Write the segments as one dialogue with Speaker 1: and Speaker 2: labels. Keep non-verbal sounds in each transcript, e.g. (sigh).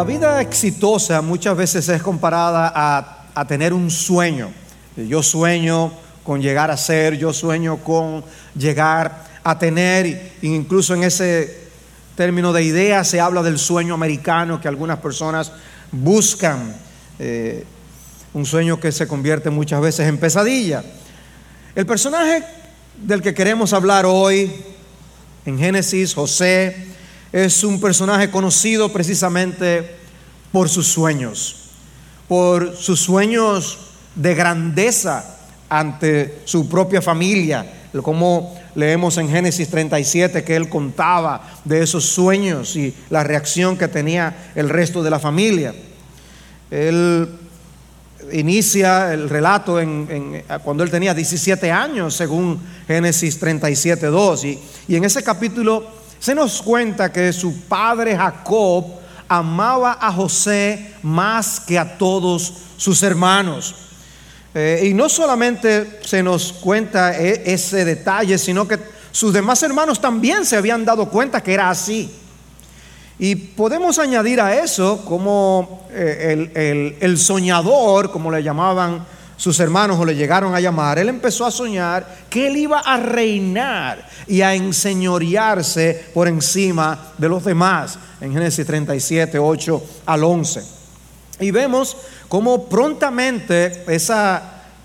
Speaker 1: La vida exitosa muchas veces es comparada a, tener un sueño. Yo sueño con llegar a ser, yo sueño con llegar a tener, incluso en ese término de idea se habla del sueño americano que algunas personas buscan, eh, un sueño que se convierte muchas veces en pesadilla. El personaje del que queremos hablar hoy en Génesis, José, es un personaje conocido precisamente por sus sueños, por sus sueños de grandeza ante su propia familia, como leemos en Génesis 37 que él contaba de esos sueños y la reacción que tenía el resto de la familia. Él inicia el relato cuando él tenía 17 años, según Génesis 37, 2. Y, y en ese capítulo se nos cuenta que su padre Jacob amaba a José más que a todos sus hermanos. Eh, y no solamente se nos cuenta e, ese detalle, sino que sus demás hermanos también se habían dado cuenta que era así. Y podemos añadir a eso como eh, el, soñador, como le llamaban sus hermanos o le llegaron a llamar, él empezó a soñar que él iba a reinar y a enseñorearse por encima de los demás, en Génesis 37, 8 al 11. Y vemos cómo prontamente esa,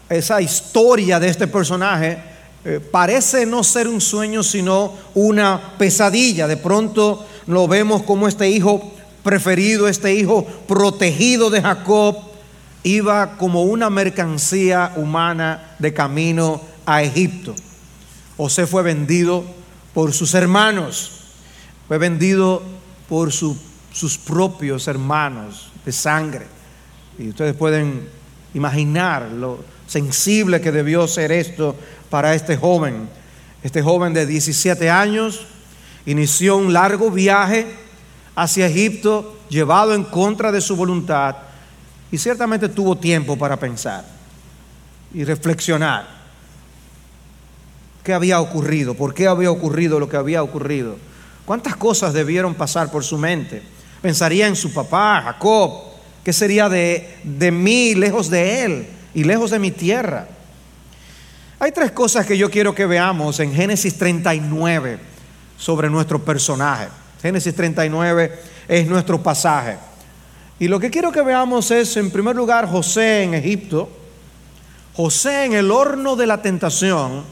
Speaker 1: esa historia de este personaje eh, parece no ser un sueño, sino una pesadilla. De pronto lo vemos como este hijo preferido, este hijo protegido de Jacob, iba como una mercancía humana de camino a Egipto. José fue vendido por sus hermanos, fue vendido por sus propios hermanos de sangre. Y ustedes pueden imaginar lo sensible que debió ser esto para este joven. Este joven de 17 años inició un largo viaje hacia Egipto, llevado en contra de su voluntad, y ciertamente tuvo tiempo para pensar y reflexionar qué había ocurrido, por qué había ocurrido lo que había ocurrido, cuántas cosas debieron pasar por su mente. Pensaría en su papá, Jacob, qué sería de, de mí lejos de él y lejos de mi tierra. Hay tres cosas que yo quiero que veamos en Génesis 39 sobre nuestro personaje. Génesis 39 es nuestro pasaje. Y lo que quiero que veamos es, en primer lugar, José en Egipto, José en el horno de la tentación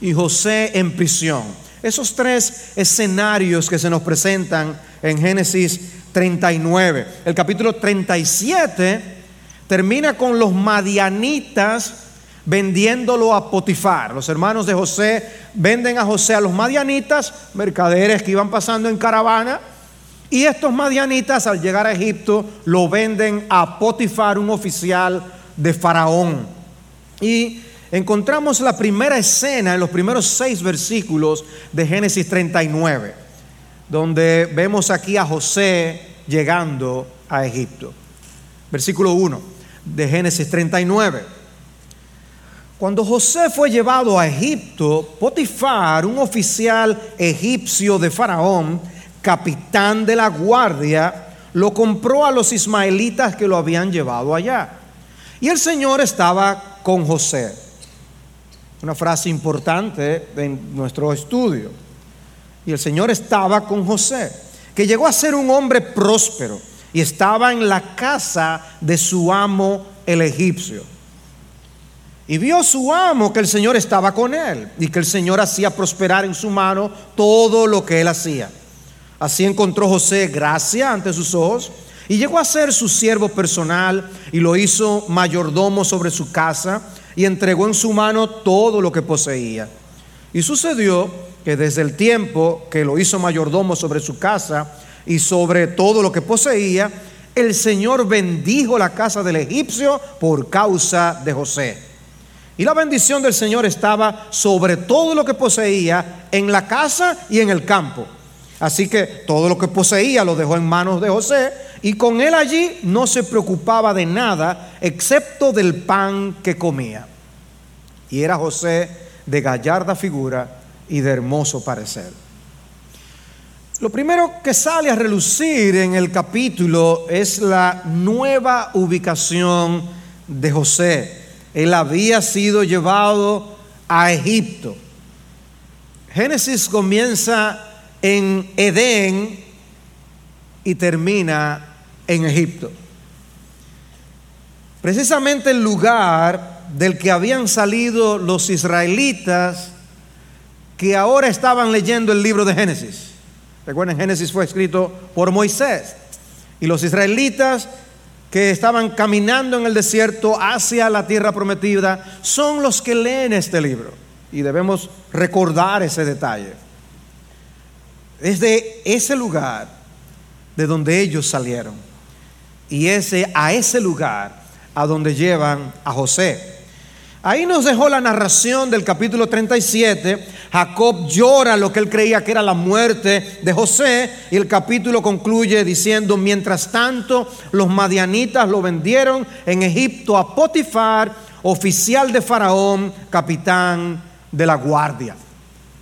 Speaker 1: y José en prisión. Esos tres escenarios que se nos presentan en Génesis 39. El capítulo 37 termina con los madianitas vendiéndolo a Potifar. Los hermanos de José venden a José a los madianitas, mercaderes que iban pasando en caravana, y estos madianitas al llegar a Egipto lo venden a Potifar, un oficial de Faraón. Y encontramos la primera escena en los primeros seis versículos de Génesis 39, donde vemos aquí a José llegando a Egipto. Versículo 1 de Génesis 39. Cuando José fue llevado a Egipto, Potifar, un oficial egipcio de Faraón, capitán de la guardia, lo compró a los ismaelitas que lo habían llevado allá. Y el Señor estaba con José. Una frase importante en nuestro estudio. Y el Señor estaba con José, que llegó a ser un hombre próspero y estaba en la casa de su amo el egipcio. Y vio su amo que el Señor estaba con él y que el Señor hacía prosperar en su mano todo lo que él hacía. Así encontró José gracia ante sus ojos y llegó a ser su siervo personal y lo hizo mayordomo sobre su casa y entregó en su mano todo lo que poseía. Y sucedió que desde el tiempo que lo hizo mayordomo sobre su casa y sobre todo lo que poseía, el Señor bendijo la casa del egipcio por causa de José. Y la bendición del Señor estaba sobre todo lo que poseía en la casa y en el campo. Así que todo lo que poseía lo dejó en manos de José y con él allí no se preocupaba de nada excepto del pan que comía. Y era José de gallarda figura y de hermoso parecer. Lo primero que sale a relucir en el capítulo es la nueva ubicación de José. Él había sido llevado a Egipto. Génesis comienza en Edén y termina en Egipto. Precisamente el lugar del que habían salido los israelitas que ahora estaban leyendo el libro de Génesis. Recuerden, Génesis fue escrito por Moisés. Y los israelitas que estaban caminando en el desierto hacia la tierra prometida son los que leen este libro. Y debemos recordar ese detalle. Es de ese lugar de donde ellos salieron. Y ese, a ese lugar a donde llevan a José. Ahí nos dejó la narración del capítulo 37. Jacob llora lo que él creía que era la muerte de José y el capítulo concluye diciendo, mientras tanto los madianitas lo vendieron en Egipto a Potifar, oficial de Faraón, capitán de la guardia.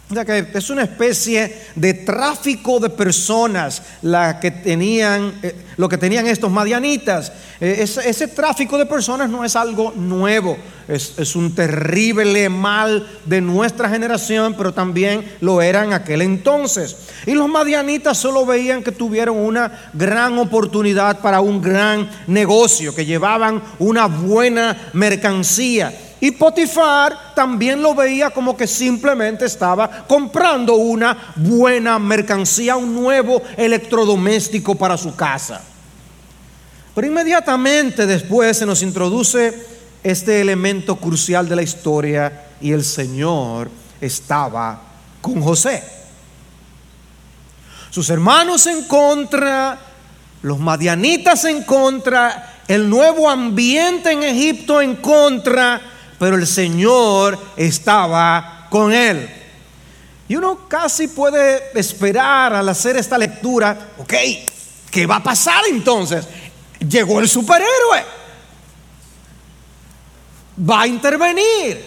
Speaker 1: Que es una especie de tráfico de personas eh, lo que tenían estos madianitas. Eh, ese, tráfico de personas no es algo nuevo, es, es, un terrible mal de nuestra generación, pero también lo era en aquel entonces. Y los madianitas solo veían que tuvieron una gran oportunidad para un gran negocio, que llevaban una buena mercancía. Y Potifar también lo veía como que simplemente estaba comprando una buena mercancía, un nuevo electrodoméstico para su casa. Pero inmediatamente después se nos introduce este elemento crucial de la historia y el Señor estaba con José. Sus hermanos en contra, los madianitas en contra, el nuevo ambiente en Egipto en contra pero el Señor estaba con él. Y uno casi puede esperar al hacer esta lectura, ok, ¿qué va a pasar entonces? Llegó el superhéroe, va a intervenir,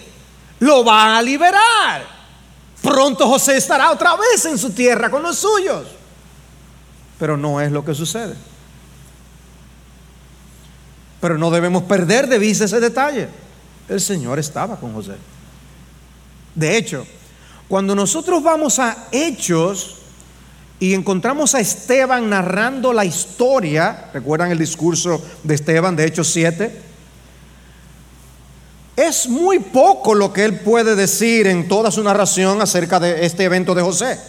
Speaker 1: lo va a liberar. Pronto José estará otra vez en su tierra con los suyos. Pero no es lo que sucede. Pero no debemos perder de vista ese detalle el Señor estaba con José. De hecho, cuando nosotros vamos a Hechos y encontramos a Esteban narrando la historia, recuerdan el discurso de Esteban de Hechos 7, es muy poco lo que él puede decir en toda su narración acerca de este evento de José.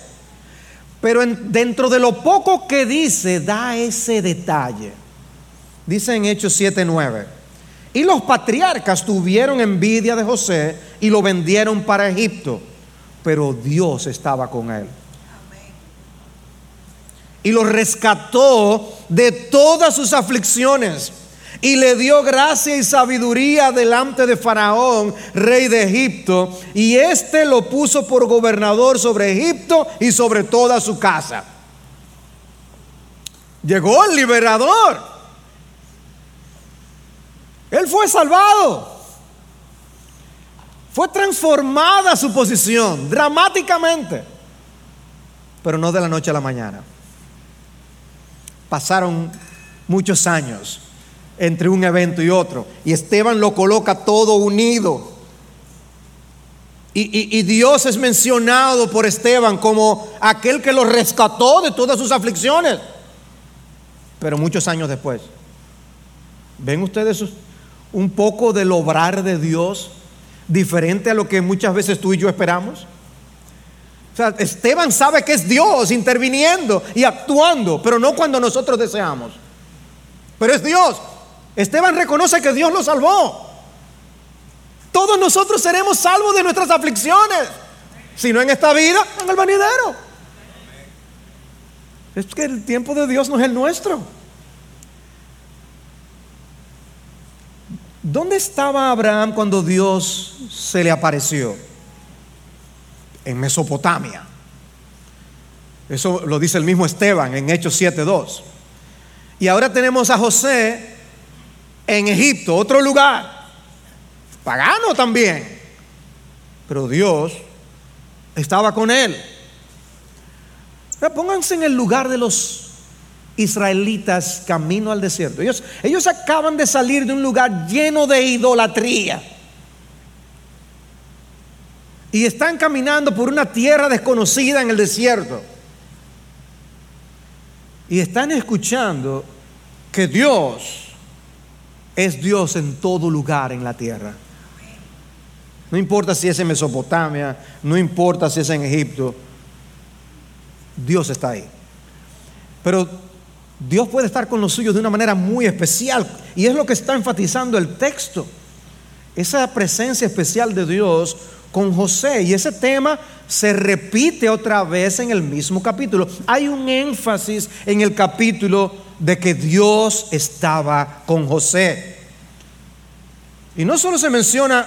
Speaker 1: Pero dentro de lo poco que dice, da ese detalle. Dice en Hechos 7:9. Y los patriarcas tuvieron envidia de José y lo vendieron para Egipto, pero Dios estaba con él. Y lo rescató de todas sus aflicciones y le dio gracia y sabiduría delante de Faraón, rey de Egipto, y éste lo puso por gobernador sobre Egipto y sobre toda su casa. Llegó el liberador. Él fue salvado. Fue transformada su posición dramáticamente, pero no de la noche a la mañana. Pasaron muchos años entre un evento y otro, y Esteban lo coloca todo unido. Y, y, Dios es mencionado por Esteban como aquel que lo rescató de todas sus aflicciones. Pero muchos años después, ¿ven ustedes sus, un poco del obrar de Dios diferente a lo que muchas veces tú y yo esperamos? O sea, Esteban sabe que es Dios interviniendo y actuando, pero no cuando nosotros deseamos. Pero es Dios. Esteban reconoce que Dios lo salvó. Todos nosotros seremos salvos de nuestras aflicciones. Si no en esta vida, en el venidero. Es que el tiempo de Dios no es el nuestro. ¿Dónde estaba Abraham cuando Dios se le apareció? En Mesopotamia. Eso lo dice el mismo Esteban en Hechos 7.2. Y ahora tenemos a José en Egipto, otro lugar, pagano también. Pero Dios estaba con él. Pónganse en el lugar de los israelitas camino al desierto. Ellos, ellos acaban de salir de un lugar lleno de idolatría. Y están caminando por una tierra desconocida en el desierto. Y están escuchando que Dios es Dios en todo lugar en la tierra. No importa si es en Mesopotamia, no importa si es en Egipto, Dios está ahí. Pero Dios puede estar con los suyos de una manera muy especial. Y es lo que está enfatizando el texto. Esa presencia especial de Dios con José. Y ese tema se repite otra vez en el mismo capítulo. Hay un énfasis en el capítulo de que Dios estaba con José. Y no solo se menciona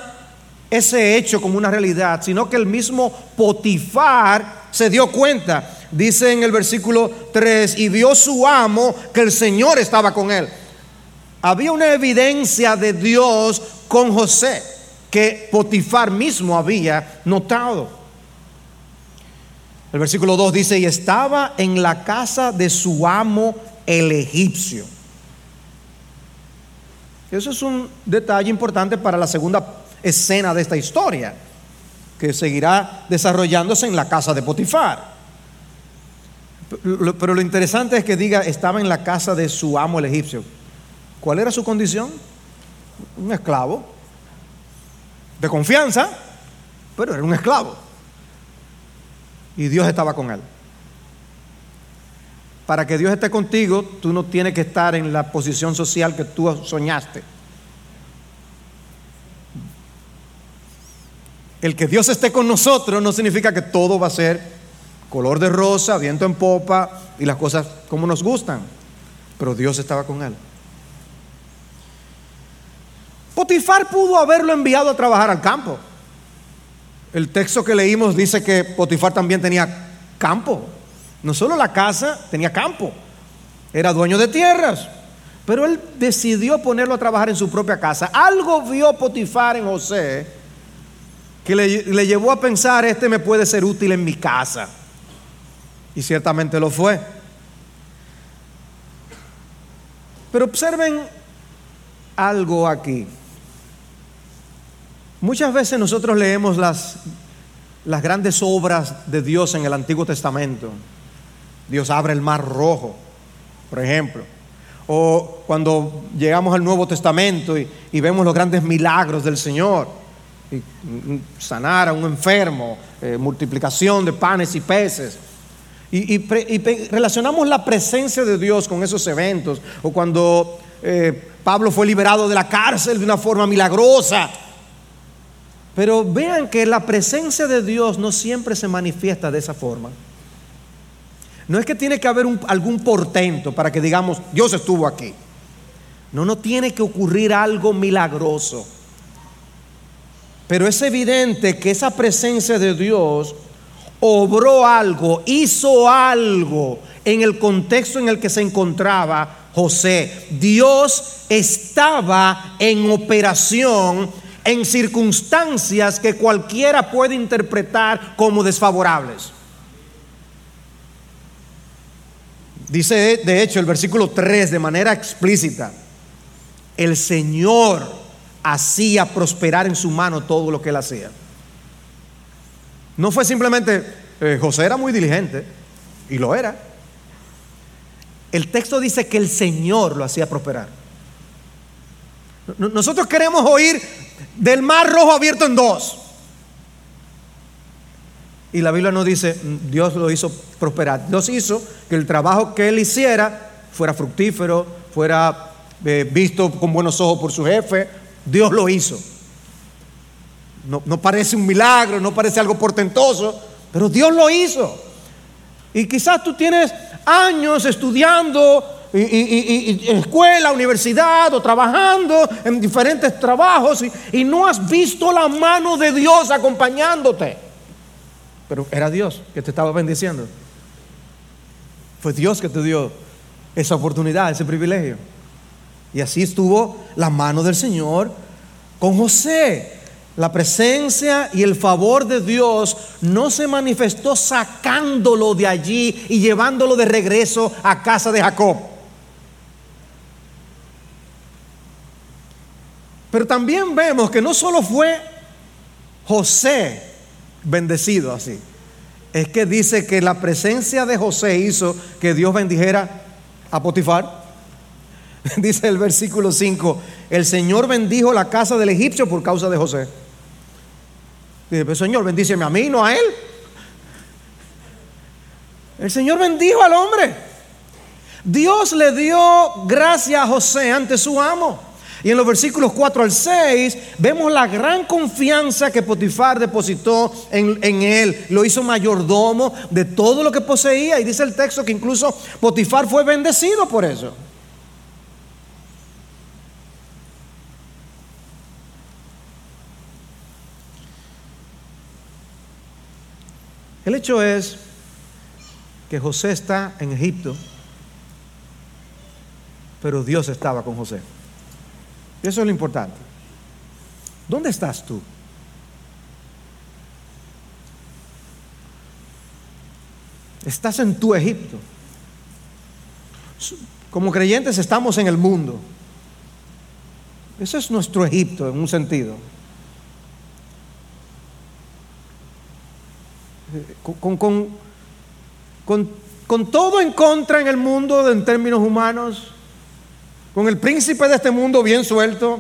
Speaker 1: ese hecho como una realidad, sino que el mismo Potifar se dio cuenta. Dice en el versículo 3, y vio su amo que el Señor estaba con él. Había una evidencia de Dios con José que Potifar mismo había notado. El versículo 2 dice, y estaba en la casa de su amo el egipcio. Eso es un detalle importante para la segunda escena de esta historia, que seguirá desarrollándose en la casa de Potifar. Pero lo interesante es que diga, estaba en la casa de su amo el egipcio. ¿Cuál era su condición? Un esclavo de confianza, pero era un esclavo. Y Dios estaba con él. Para que Dios esté contigo, tú no tienes que estar en la posición social que tú soñaste. El que Dios esté con nosotros no significa que todo va a ser color de rosa, viento en popa y las cosas como nos gustan. Pero Dios estaba con él. Potifar pudo haberlo enviado a trabajar al campo. El texto que leímos dice que Potifar también tenía campo. No solo la casa, tenía campo. Era dueño de tierras. Pero él decidió ponerlo a trabajar en su propia casa. Algo vio Potifar en José que le, le llevó a pensar, este me puede ser útil en mi casa. Y ciertamente lo fue. Pero observen algo aquí. Muchas veces nosotros leemos las, las grandes obras de Dios en el Antiguo Testamento. Dios abre el mar rojo, por ejemplo. O cuando llegamos al Nuevo Testamento y, vemos los grandes milagros del Señor. Y, sanar a un enfermo, eh, multiplicación de panes y peces. Y, relacionamos la presencia de Dios con esos eventos. O cuando eh, Pablo fue liberado de la cárcel de una forma milagrosa pero vean que la presencia de Dios no siempre se manifiesta de esa forma. No es que tiene que haber algún portento para que digamos, Dios estuvo aquí. No, no tiene que ocurrir algo milagroso. Pero es evidente que esa presencia de Dios obró algo, hizo algo en el contexto en el que se encontraba José. Dios estaba en operación en circunstancias que cualquiera puede interpretar como desfavorables. Dice de hecho el versículo 3 de manera explícita, el Señor hacía prosperar en su mano todo lo que él hacía. No fue simplemente, eh, José era muy diligente, y lo era. El texto dice que el Señor lo hacía prosperar. Nosotros queremos oír del mar rojo abierto en dos. Y la Biblia nos dice, Dios lo hizo prosperar. Dios hizo que el trabajo que él hiciera fuera fructífero, fuera eh, visto con buenos ojos por su jefe. Dios lo hizo. No, no parece un milagro, no parece algo portentoso, pero Dios lo hizo. Y quizás tú tienes años estudiando y, escuela, universidad o trabajando en diferentes trabajos y, no has visto la mano de Dios acompañándote. Pero era Dios que te estaba bendiciendo. Fue Dios que te dio esa oportunidad, ese privilegio. Y así estuvo la mano del Señor con José. La presencia y el favor de Dios no se manifestó sacándolo de allí y llevándolo de regreso a casa de Jacob. Pero también vemos que no solo fue José bendecido así, es que dice que la presencia de José hizo que Dios bendijera a Potifar. (laughs) Dice el versículo 5, el Señor bendijo la casa del egipcio por causa de José. Dice, Señor, bendíceme a mí, no a él. El Señor bendijo al hombre. Dios le dio gracia a José ante su amo. Y en los versículos 4 al 6 vemos la gran confianza que Potifar depositó en, en, él. Lo hizo mayordomo de todo lo que poseía. Y dice el texto que incluso Potifar fue bendecido por eso. El hecho es que José está en Egipto, pero Dios estaba con José. Eso es lo importante. ¿Dónde estás tú? Estás en tu Egipto. Como creyentes estamos en el mundo. Eso es nuestro Egipto en un sentido. Con, con, con, con, todo en contra en el mundo en términos humanos, con el príncipe de este mundo bien suelto,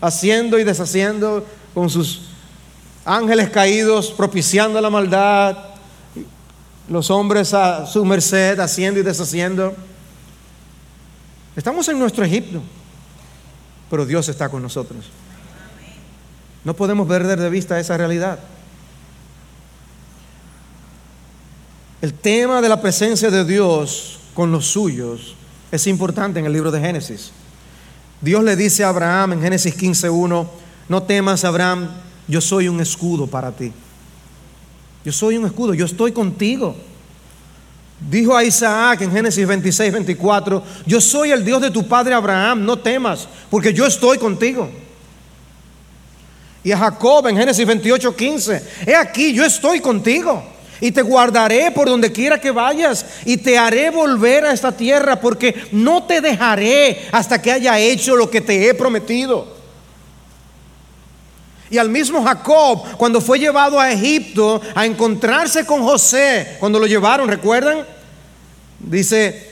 Speaker 1: haciendo y deshaciendo, con sus ángeles caídos, propiciando la maldad, los hombres a su merced, haciendo y deshaciendo. Estamos en nuestro Egipto, pero Dios está con nosotros. No podemos perder de vista esa realidad. El tema de la presencia de Dios con los suyos es importante en el libro de Génesis. Dios le dice a Abraham en Génesis 15.1, no temas Abraham, yo soy un escudo para ti. Yo soy un escudo, yo estoy contigo. Dijo a Isaac en Génesis 26, 24, yo soy el Dios de tu padre Abraham, no temas, porque yo estoy contigo. Y a Jacob en Génesis 28, 15, he aquí, yo estoy contigo y te guardaré por donde quiera que vayas y te haré volver a esta tierra porque no te dejaré hasta que haya hecho lo que te he prometido. Y al mismo Jacob, cuando fue llevado a Egipto a encontrarse con José, cuando lo llevaron, ¿recuerdan? Dice,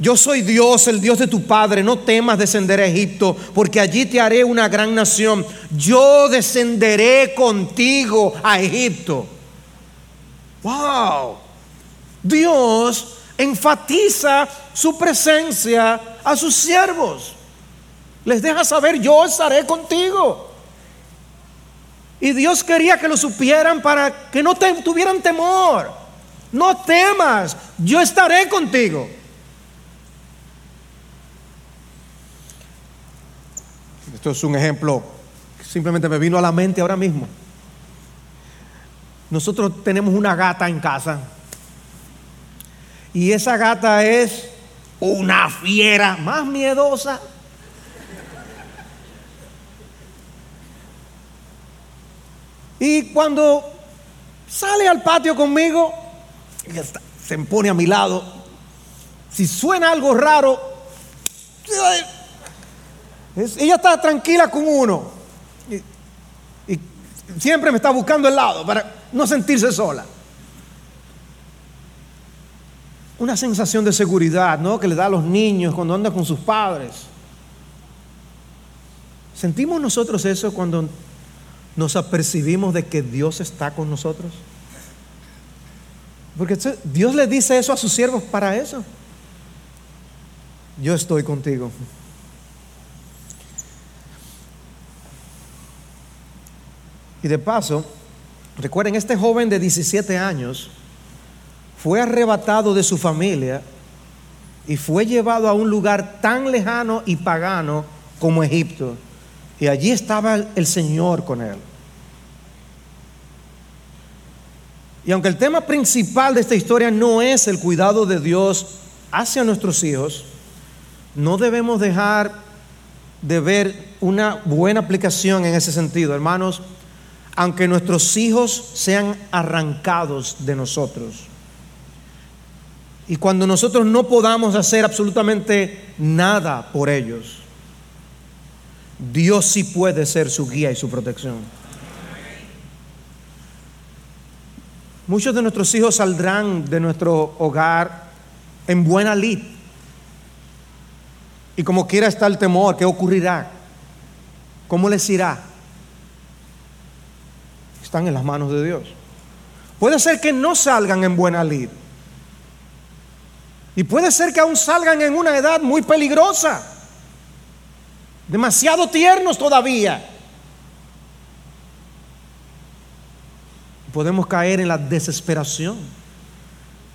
Speaker 1: yo soy Dios, el Dios de tu padre, no temas descender a Egipto, porque allí te haré una gran nación. Yo descenderé contigo a Egipto. Wow. Dios enfatiza su presencia a sus siervos. Les deja saber, yo estaré contigo. Y Dios quería que lo supieran para que no tuvieran temor. No temas, yo estaré contigo. Esto es un ejemplo que simplemente me vino a la mente ahora mismo. Nosotros tenemos una gata en casa. Y esa gata es una fiera más miedosa. Y cuando sale al patio conmigo, se pone a mi lado. Si suena algo raro, ella está tranquila con uno. Siempre me está buscando el lado para no sentirse sola. Una sensación de seguridad, ¿no? Que le da a los niños cuando andan con sus padres. ¿Sentimos nosotros eso cuando nos apercibimos de que Dios está con nosotros? Porque Dios le dice eso a sus siervos para eso. Yo estoy contigo. Y de paso, Recuerden, este joven de 17 años fue arrebatado de su familia y fue llevado a un lugar tan lejano y pagano como Egipto. Y allí estaba el Señor con él. Y aunque el tema principal de esta historia no es el cuidado de Dios hacia nuestros hijos, no debemos dejar de ver una buena aplicación en ese sentido. Hermanos, aunque nuestros hijos sean arrancados de nosotros. Y cuando nosotros no podamos hacer absolutamente nada por ellos, Dios sí puede ser su guía y su protección. Muchos de nuestros hijos saldrán de nuestro hogar en buena lid. Y como quiera está el temor, ¿qué ocurrirá? ¿Cómo les irá? Están en las manos de Dios. Puede ser que no salgan en buena lid. Y puede ser que aún salgan en una edad muy peligrosa. Demasiado tiernos todavía. Podemos caer en la desesperación.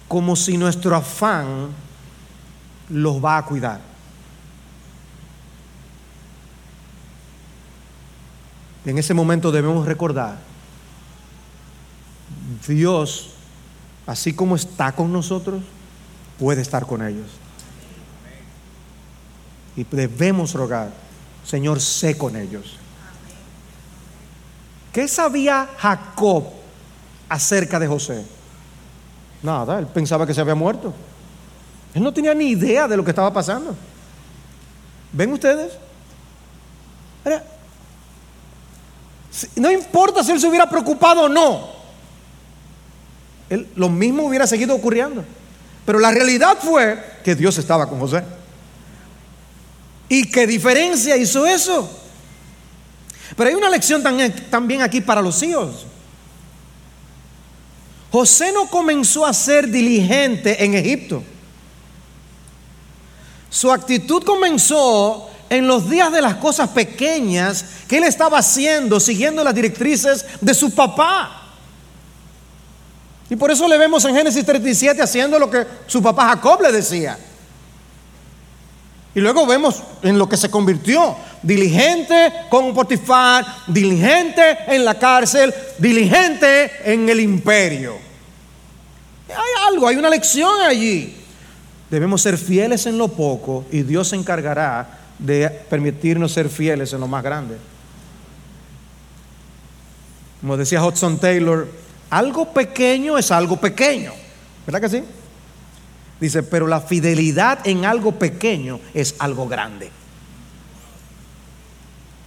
Speaker 1: Como si nuestro afán los va a cuidar. En ese momento debemos recordar, Dios, así como está con nosotros, puede estar con ellos. Y debemos rogar, Señor, sé con ellos. ¿Qué sabía Jacob acerca de José? Nada, él pensaba que se había muerto. Él no tenía ni idea de lo que estaba pasando. ¿Ven ustedes? no importa si él se hubiera preocupado o no, lo mismo hubiera seguido ocurriendo. Pero la realidad fue que Dios estaba con José. ¿Y qué diferencia hizo eso? Pero hay una lección también aquí para los hijos. José no comenzó a ser diligente en Egipto. Su actitud comenzó en los días de las cosas pequeñas que él estaba haciendo, siguiendo las directrices de su papá. Y por eso le vemos en Génesis 37 haciendo lo que su papá Jacob le decía. Y luego vemos en lo que se convirtió, diligente con Potifar, diligente en la cárcel, diligente en el imperio. Hay algo, hay una lección allí. Debemos ser fieles en lo poco y Dios se encargará de permitirnos ser fieles en lo más grande. Como decía Hudson Taylor, algo pequeño es algo pequeño. ¿Verdad que sí? Dice, pero la fidelidad en algo pequeño es algo grande.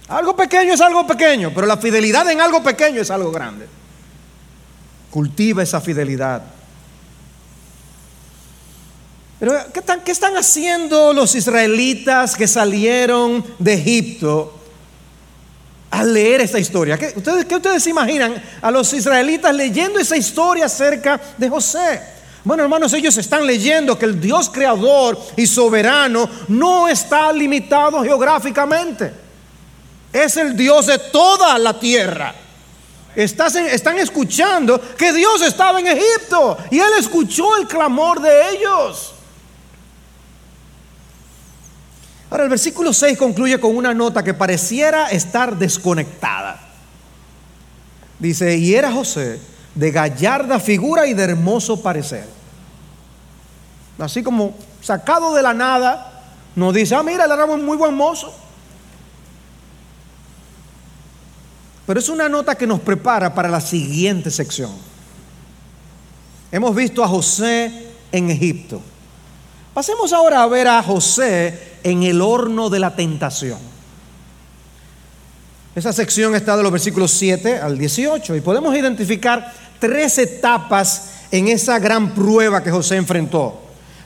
Speaker 1: Algo pequeño es algo pequeño, pero la fidelidad en algo pequeño es algo grande. Cultiva esa fidelidad. Pero ¿qué están, ¿qué están haciendo los israelitas que salieron de Egipto al leer esta historia? ¿Qué ustedes, ¿Qué ustedes imaginan a los israelitas leyendo esa historia acerca de José? Bueno, hermanos, ellos están leyendo que el Dios creador y soberano no está limitado geográficamente. Es el Dios de toda la tierra. están escuchando que Dios estaba en Egipto y Él escuchó el clamor de ellos. Ahora el versículo 6 concluye con una nota que pareciera estar desconectada. Dice, y era José de gallarda figura y de hermoso parecer. Así como sacado de la nada, nos dice, ah, mira, el era muy buen mozo. Pero es una nota que nos prepara para la siguiente sección. Hemos visto a José en Egipto. Pasemos ahora a ver a José en el horno de la tentación. Esa sección está de los versículos 7 al 18 y podemos identificar tres etapas en esa gran prueba que José enfrentó.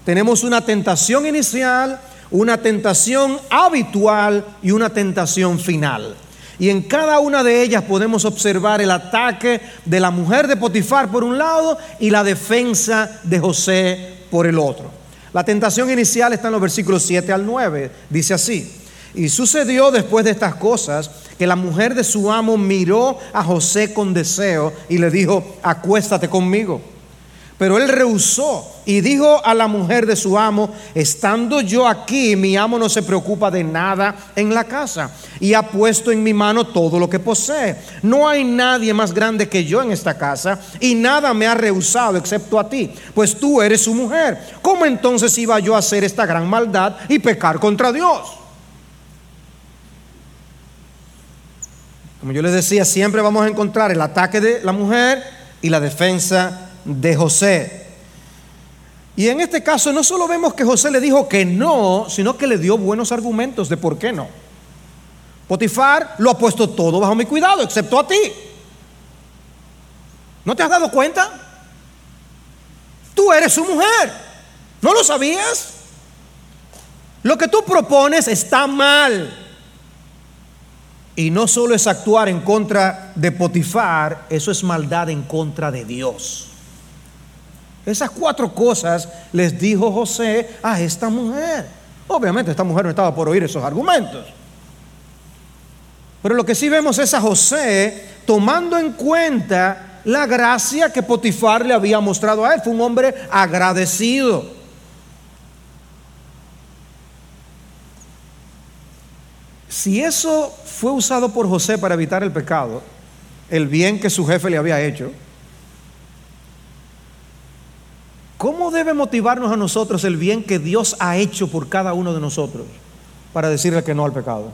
Speaker 1: Tenemos una tentación inicial, una tentación habitual y una tentación final. Y en cada una de ellas podemos observar el ataque de la mujer de Potifar por un lado y la defensa de José por el otro. La tentación inicial está en los versículos 7 al 9. Dice así. Y sucedió después de estas cosas que la mujer de su amo miró a José con deseo y le dijo, acuéstate conmigo. Pero él rehusó y dijo a la mujer de su amo, estando yo aquí, mi amo no se preocupa de nada en la casa y ha puesto en mi mano todo lo que posee. No hay nadie más grande que yo en esta casa y nada me ha rehusado excepto a ti, pues tú eres su mujer. ¿Cómo entonces iba yo a hacer esta gran maldad y pecar contra Dios? Como yo les decía, siempre vamos a encontrar el ataque de la mujer y la defensa de José. Y en este caso no solo vemos que José le dijo que no, sino que le dio buenos argumentos de por qué no. Potifar lo ha puesto todo bajo mi cuidado, excepto a ti. ¿No te has dado cuenta? Tú eres su mujer. ¿No lo sabías? Lo que tú propones está mal. Y no solo es actuar en contra de Potifar, eso es maldad en contra de Dios. Esas cuatro cosas les dijo José a esta mujer. Obviamente esta mujer no estaba por oír esos argumentos. Pero lo que sí vemos es a José tomando en cuenta la gracia que Potifar le había mostrado a él. Fue un hombre agradecido. Si eso fue usado por José para evitar el pecado, el bien que su jefe le había hecho, ¿Cómo debe motivarnos a nosotros el bien que Dios ha hecho por cada uno de nosotros para decirle que no al pecado?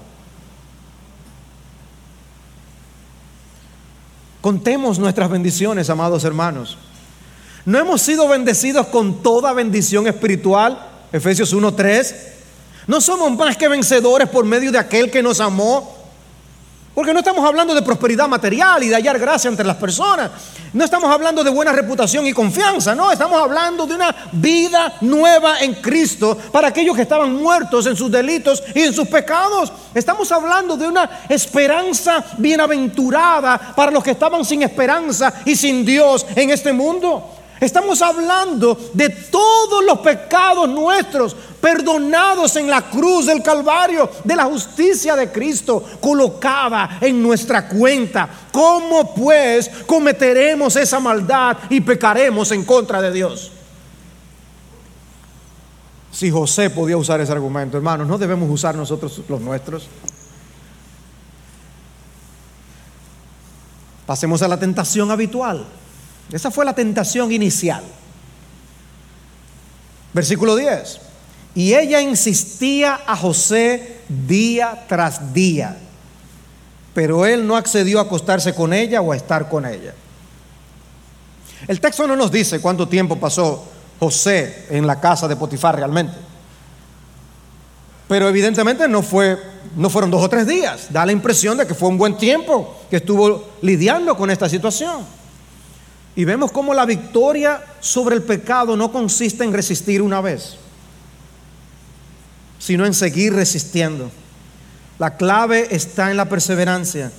Speaker 1: Contemos nuestras bendiciones, amados hermanos. ¿No hemos sido bendecidos con toda bendición espiritual? Efesios 1.3. ¿No somos más que vencedores por medio de aquel que nos amó? Porque no estamos hablando de prosperidad material y de hallar gracia entre las personas. No estamos hablando de buena reputación y confianza. No, estamos hablando de una vida nueva en Cristo para aquellos que estaban muertos en sus delitos y en sus pecados. Estamos hablando de una esperanza bienaventurada para los que estaban sin esperanza y sin Dios en este mundo. Estamos hablando de todos los pecados nuestros perdonados en la cruz del Calvario, de la justicia de Cristo colocada en nuestra cuenta. ¿Cómo pues cometeremos esa maldad y pecaremos en contra de Dios? Si José podía usar ese argumento, hermanos, no debemos usar nosotros los nuestros. Pasemos a la tentación habitual. Esa fue la tentación inicial. Versículo 10. Y ella insistía a José día tras día, pero él no accedió a acostarse con ella o a estar con ella. El texto no nos dice cuánto tiempo pasó José en la casa de Potifar realmente. Pero evidentemente no, fue, no fueron dos o tres días. Da la impresión de que fue un buen tiempo que estuvo lidiando con esta situación. Y vemos cómo la victoria sobre el pecado no consiste en resistir una vez, sino en seguir resistiendo. La clave está en la perseverancia,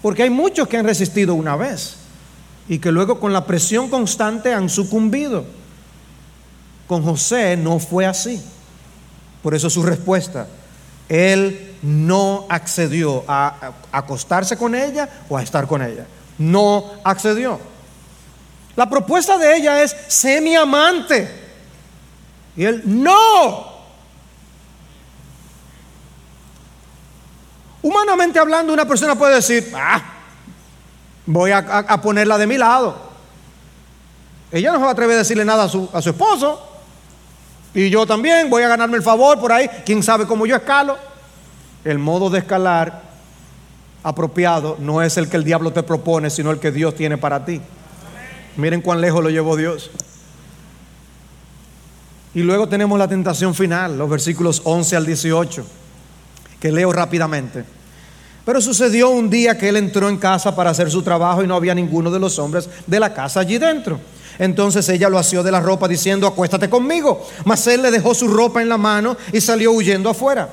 Speaker 1: porque hay muchos que han resistido una vez y que luego con la presión constante han sucumbido. Con José no fue así. Por eso su respuesta, él no accedió a acostarse con ella o a estar con ella. No accedió. La propuesta de ella es, sé mi amante. Y él, no. Humanamente hablando, una persona puede decir, ah, voy a, ponerla de mi lado. Ella no se va a atrever a decirle nada a su, a su esposo. Y yo también voy a ganarme el favor por ahí. ¿Quién sabe cómo yo escalo? El modo de escalar apropiado no es el que el diablo te propone, sino el que Dios tiene para ti. Miren cuán lejos lo llevó Dios. Y luego tenemos la tentación final, los versículos 11 al 18, que leo rápidamente. Pero sucedió un día que él entró en casa para hacer su trabajo y no había ninguno de los hombres de la casa allí dentro. Entonces ella lo asió de la ropa diciendo, acuéstate conmigo. Mas él le dejó su ropa en la mano y salió huyendo afuera.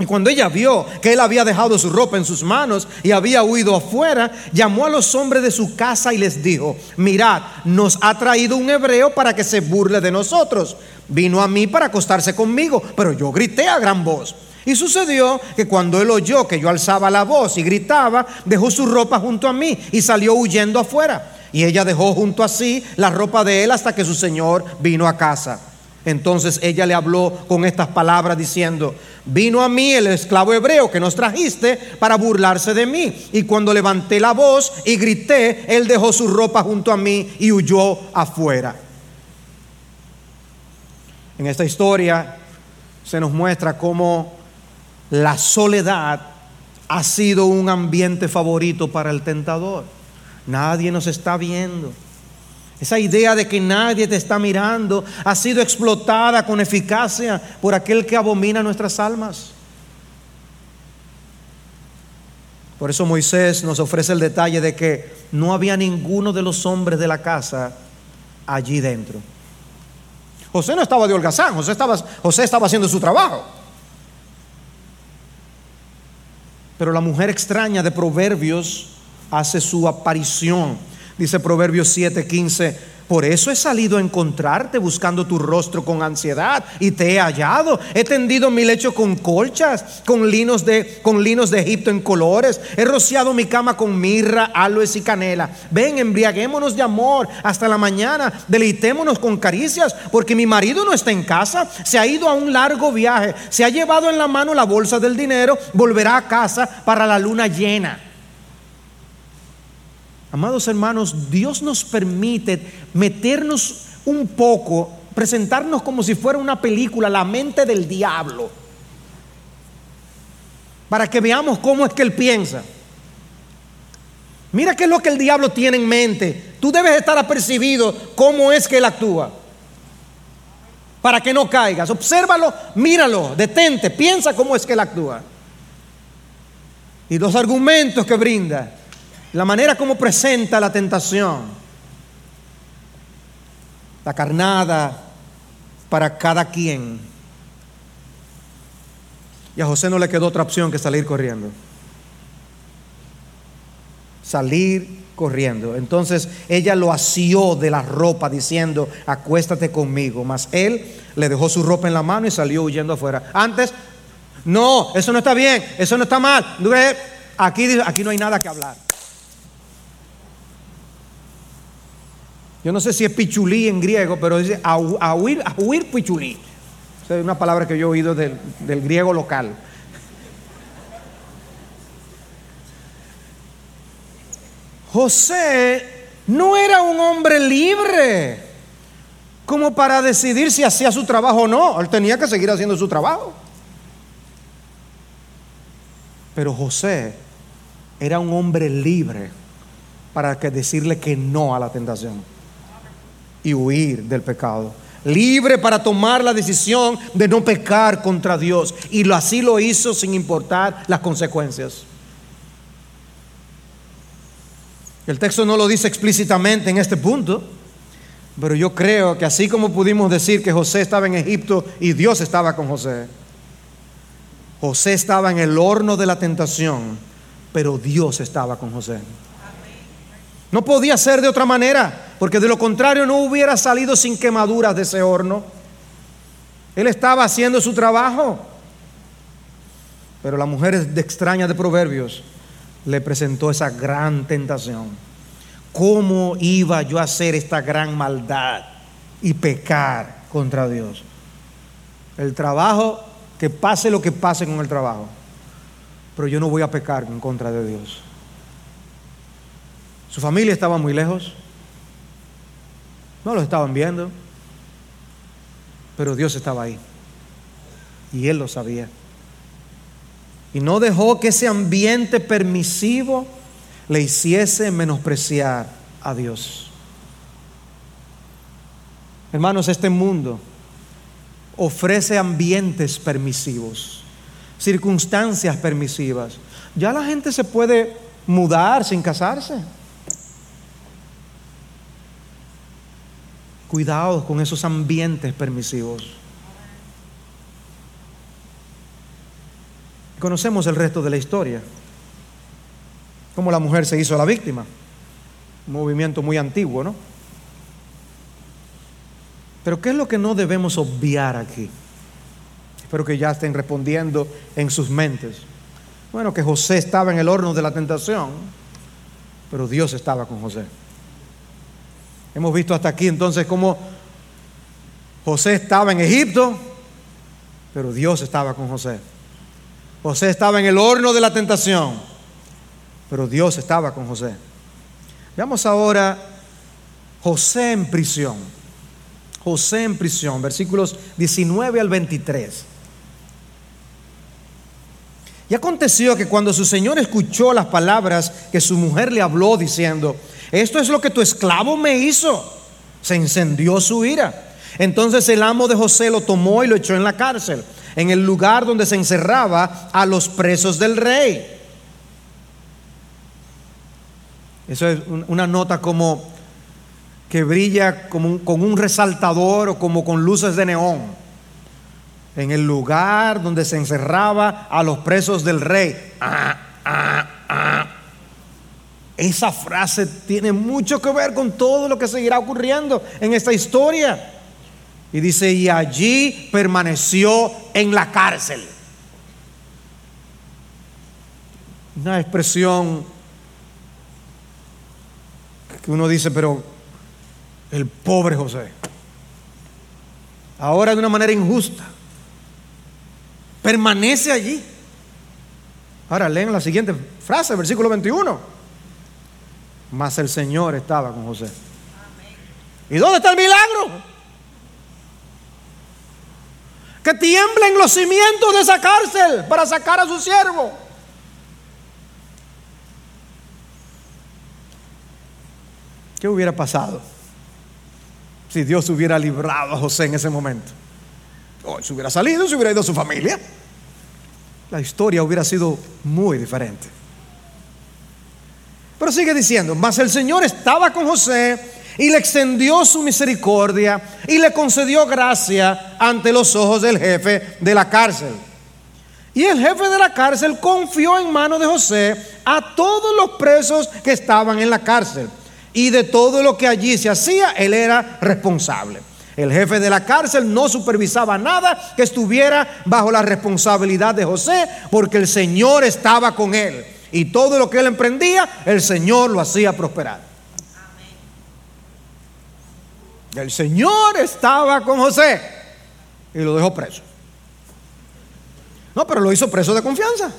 Speaker 1: Y cuando ella vio que él había dejado su ropa en sus manos y había huido afuera, llamó a los hombres de su casa y les dijo, mirad, nos ha traído un hebreo para que se burle de nosotros. Vino a mí para acostarse conmigo, pero yo grité a gran voz. Y sucedió que cuando él oyó que yo alzaba la voz y gritaba, dejó su ropa junto a mí y salió huyendo afuera. Y ella dejó junto a sí la ropa de él hasta que su señor vino a casa. Entonces ella le habló con estas palabras diciendo, vino a mí el esclavo hebreo que nos trajiste para burlarse de mí. Y cuando levanté la voz y grité, él dejó su ropa junto a mí y huyó afuera. En esta historia se nos muestra cómo la soledad ha sido un ambiente favorito para el tentador. Nadie nos está viendo. Esa idea de que nadie te está mirando ha sido explotada con eficacia por aquel que abomina nuestras almas. Por eso Moisés nos ofrece el detalle de que no había ninguno de los hombres de la casa allí dentro. José no estaba de holgazán, José estaba, José estaba haciendo su trabajo. Pero la mujer extraña de Proverbios hace su aparición. Dice Proverbios 7:15, por eso he salido a encontrarte buscando tu rostro con ansiedad y te he hallado. He tendido mi lecho con colchas, con linos de, con linos de Egipto en colores. He rociado mi cama con mirra, aloes y canela. Ven, embriaguémonos de amor hasta la mañana. Deleitémonos con caricias, porque mi marido no está en casa. Se ha ido a un largo viaje. Se ha llevado en la mano la bolsa del dinero. Volverá a casa para la luna llena. Amados hermanos, Dios nos permite meternos un poco, presentarnos como si fuera una película, la mente del diablo, para que veamos cómo es que Él piensa. Mira qué es lo que el diablo tiene en mente. Tú debes estar apercibido cómo es que Él actúa. Para que no caigas. Obsérvalo, míralo, detente, piensa cómo es que Él actúa. Y los argumentos que brinda la manera como presenta la tentación, la carnada para cada quien. Y a José no le quedó otra opción que salir corriendo. Salir corriendo. Entonces ella lo asió de la ropa diciendo, acuéstate conmigo. Mas él le dejó su ropa en la mano y salió huyendo afuera. Antes, no, eso no está bien, eso no está mal. Aquí, aquí no hay nada que hablar. Yo no sé si es pichulí en griego, pero dice ahuir, ahuir pichulí. es una palabra que yo he oído del, del griego local. José no era un hombre libre como para decidir si hacía su trabajo o no. Él tenía que seguir haciendo su trabajo. Pero José era un hombre libre para que decirle que no a la tentación y huir del pecado. Libre para tomar la decisión de no pecar contra Dios. Y así lo hizo sin importar las consecuencias. El texto no lo dice explícitamente en este punto, pero yo creo que así como pudimos decir que José estaba en Egipto y Dios estaba con José, José estaba en el horno de la tentación, pero Dios estaba con José. No podía ser de otra manera, porque de lo contrario no hubiera salido sin quemaduras de ese horno. Él estaba haciendo su trabajo. Pero la mujer de extraña de Proverbios le presentó esa gran tentación. ¿Cómo iba yo a hacer esta gran maldad y pecar contra Dios? El trabajo, que pase lo que pase con el trabajo. Pero yo no voy a pecar en contra de Dios. Su familia estaba muy lejos. No lo estaban viendo. Pero Dios estaba ahí. Y Él lo sabía. Y no dejó que ese ambiente permisivo le hiciese menospreciar a Dios. Hermanos, este mundo ofrece ambientes permisivos, circunstancias permisivas. Ya la gente se puede mudar sin casarse. Cuidado con esos ambientes permisivos. Conocemos el resto de la historia. Cómo la mujer se hizo la víctima. Un movimiento muy antiguo, ¿no? Pero ¿qué es lo que no debemos obviar aquí? Espero que ya estén respondiendo en sus mentes. Bueno, que José estaba en el horno de la tentación, pero Dios estaba con José. Hemos visto hasta aquí entonces cómo José estaba en Egipto, pero Dios estaba con José. José estaba en el horno de la tentación, pero Dios estaba con José. Veamos ahora José en prisión. José en prisión, versículos 19 al 23. Y aconteció que cuando su señor escuchó las palabras que su mujer le habló diciendo, esto es lo que tu esclavo me hizo, se encendió su ira. Entonces el amo de José lo tomó y lo echó en la cárcel, en el lugar donde se encerraba a los presos del rey. Eso es una nota como que brilla como con un resaltador o como con luces de neón. En el lugar donde se encerraba a los presos del rey. Ah, ah. Esa frase tiene mucho que ver con todo lo que seguirá ocurriendo en esta historia. Y dice, y allí permaneció en la cárcel. Una expresión que uno dice, pero el pobre José, ahora de una manera injusta, permanece allí. Ahora leen la siguiente frase, versículo 21. Mas el Señor estaba con José. ¿Y dónde está el milagro? Que tiemblen los cimientos de esa cárcel para sacar a su siervo. ¿Qué hubiera pasado si Dios hubiera librado a José en ese momento? O se hubiera salido, se hubiera ido a su familia. La historia hubiera sido muy diferente. Pero sigue diciendo, mas el Señor estaba con José y le extendió su misericordia y le concedió gracia ante los ojos del jefe de la cárcel. Y el jefe de la cárcel confió en mano de José a todos los presos que estaban en la cárcel y de todo lo que allí se hacía, él era responsable. El jefe de la cárcel no supervisaba nada que estuviera bajo la responsabilidad de José, porque el Señor estaba con él. Y todo lo que él emprendía, el Señor lo hacía prosperar. El Señor estaba con José y lo dejó preso. No, pero lo hizo preso de confianza.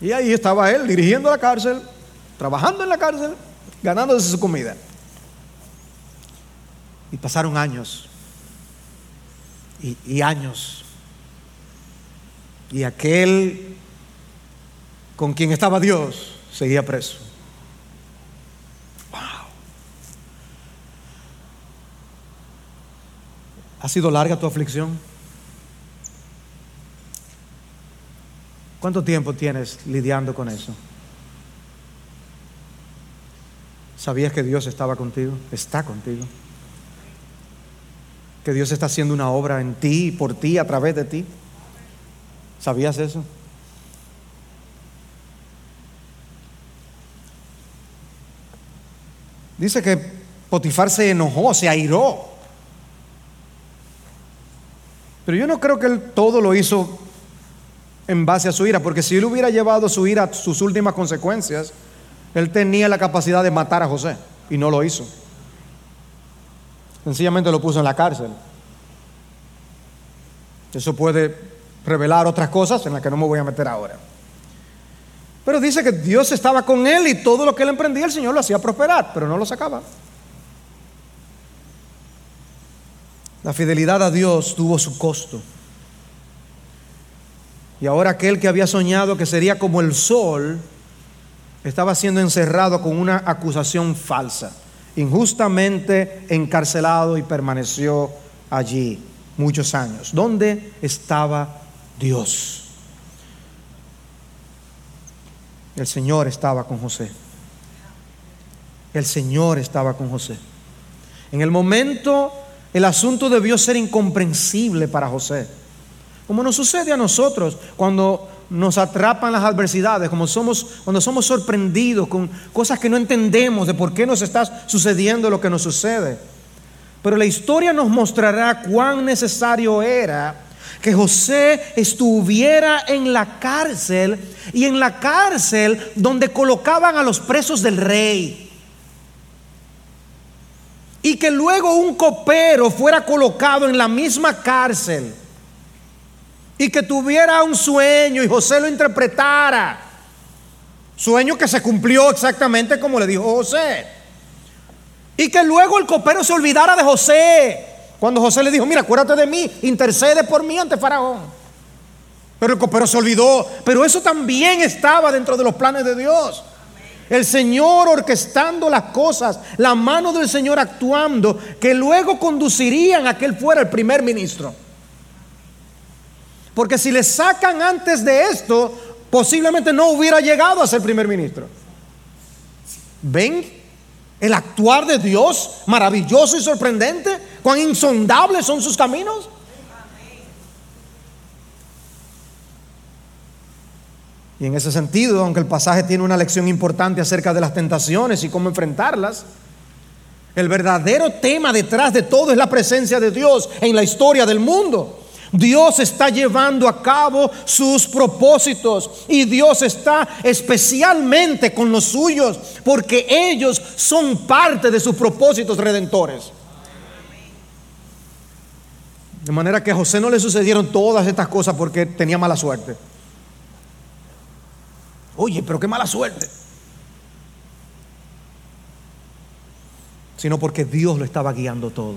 Speaker 1: Y ahí estaba él dirigiendo la cárcel, trabajando en la cárcel, ganándose su comida. Y pasaron años y, y años. Y aquel con quien estaba Dios seguía preso. Wow. ¿Ha sido larga tu aflicción? ¿Cuánto tiempo tienes lidiando con eso? ¿Sabías que Dios estaba contigo? Está contigo. Que Dios está haciendo una obra en ti, por ti, a través de ti. ¿Sabías eso? Dice que Potifar se enojó, se airó. Pero yo no creo que él todo lo hizo en base a su ira, porque si él hubiera llevado su ira a sus últimas consecuencias, él tenía la capacidad de matar a José y no lo hizo. Sencillamente lo puso en la cárcel. Eso puede revelar otras cosas en las que no me voy a meter ahora. Pero dice que Dios estaba con él y todo lo que él emprendía el Señor lo hacía prosperar, pero no lo sacaba. La fidelidad a Dios tuvo su costo. Y ahora aquel que había soñado que sería como el sol, estaba siendo encerrado con una acusación falsa, injustamente encarcelado y permaneció allí muchos años. ¿Dónde estaba Dios? El Señor estaba con José. El Señor estaba con José. En el momento el asunto debió ser incomprensible para José. Como nos sucede a nosotros cuando nos atrapan las adversidades, como cuando somos sorprendidos con cosas que no entendemos de por qué nos está sucediendo lo que nos sucede. Pero la historia nos mostrará cuán necesario era que José estuviera en la cárcel y en la cárcel donde colocaban a los presos del rey. Y que luego un copero fuera colocado en la misma cárcel y que tuviera un sueño y José lo interpretara. Sueño que se cumplió exactamente como le dijo José. Y que luego el copero se olvidara de José Cuando José le dijo, mira, acuérdate de mí, intercede por mí ante Faraón. Pero, pero se olvidó. Pero eso también estaba dentro de los planes de Dios. El Señor orquestando las cosas, la mano del Señor actuando, que luego conducirían a que Él fuera el primer ministro. Porque si le sacan antes de esto, posiblemente no hubiera llegado a ser primer ministro. ¿Ven el actuar de Dios maravilloso y sorprendente? ¿Cuán insondables son sus caminos? Y en ese sentido, aunque el pasaje tiene una lección importante acerca de las tentaciones y cómo enfrentarlas, el verdadero tema detrás de todo es la presencia de Dios en la historia del mundo. Dios está llevando a cabo sus propósitos y Dios está especialmente con los suyos porque ellos son parte de sus propósitos redentores. De manera que a José no le sucedieron todas estas cosas porque tenía mala suerte. Oye, pero qué mala suerte. Sino porque Dios lo estaba guiando todo.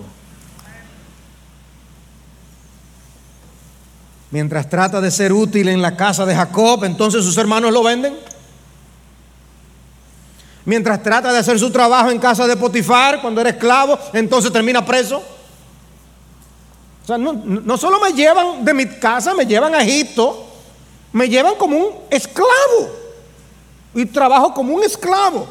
Speaker 1: Mientras trata de ser útil en la casa de Jacob, entonces sus hermanos lo venden. Mientras trata de hacer su trabajo en casa de Potifar, cuando era esclavo, entonces termina preso. O sea, no, solo me llevan de mi casa, me llevan a Egipto, me llevan como un esclavo y trabajo como un esclavo.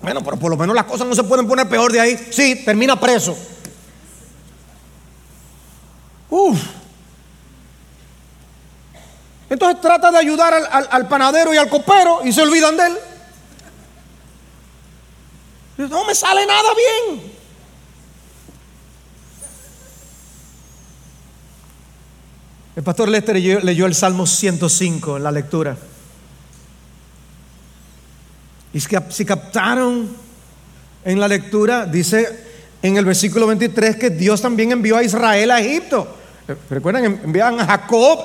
Speaker 1: Bueno, pero por lo menos las cosas no se pueden poner peor de ahí. Sí, termina preso. Uf. Entonces trata de ayudar al, panadero y al copero y se olvidan de él. No me sale nada bien. El pastor Lester leyó el Salmo 105 en la lectura. Y si captaron en la lectura, dice en el versículo 23 que Dios también envió a Israel a Egipto. Recuerdan, envían a Jacob,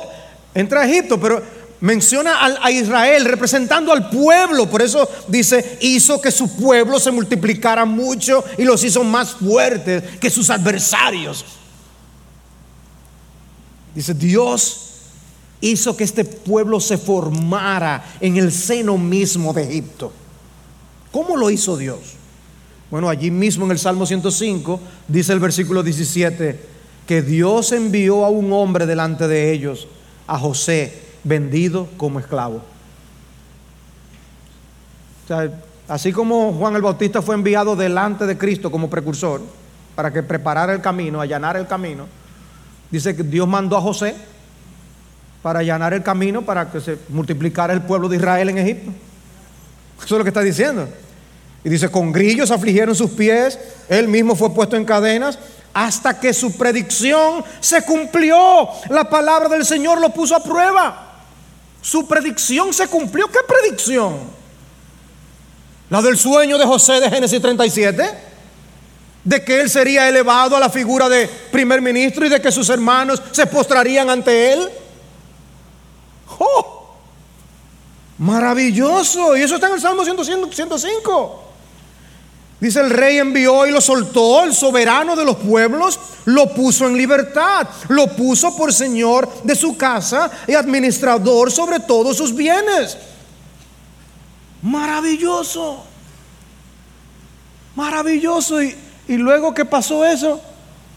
Speaker 1: entra a Egipto, pero menciona a Israel representando al pueblo. Por eso dice, hizo que su pueblo se multiplicara mucho y los hizo más fuertes que sus adversarios. Dice, Dios hizo que este pueblo se formara en el seno mismo de Egipto. ¿Cómo lo hizo Dios? Bueno, allí mismo en el Salmo 105 dice el versículo 17 que Dios envió a un hombre delante de ellos, a José, vendido como esclavo. O sea, así como Juan el Bautista fue enviado delante de Cristo como precursor para que preparara el camino, allanar el camino, dice que Dios mandó a José para allanar el camino para que se multiplicara el pueblo de Israel en Egipto. Eso es lo que está diciendo. Y dice, con grillos afligieron sus pies, él mismo fue puesto en cadenas, hasta que su predicción se cumplió. La palabra del Señor lo puso a prueba. Su predicción se cumplió. ¿Qué predicción? La del sueño de José de Génesis 37, de que él sería elevado a la figura de primer ministro y de que sus hermanos se postrarían ante él. ¡Oh! Maravilloso. Y eso está en el Salmo 105. Dice el rey envió y lo soltó, el soberano de los pueblos lo puso en libertad, lo puso por señor de su casa y administrador sobre todos sus bienes. Maravilloso, maravilloso. Y, y luego que pasó eso,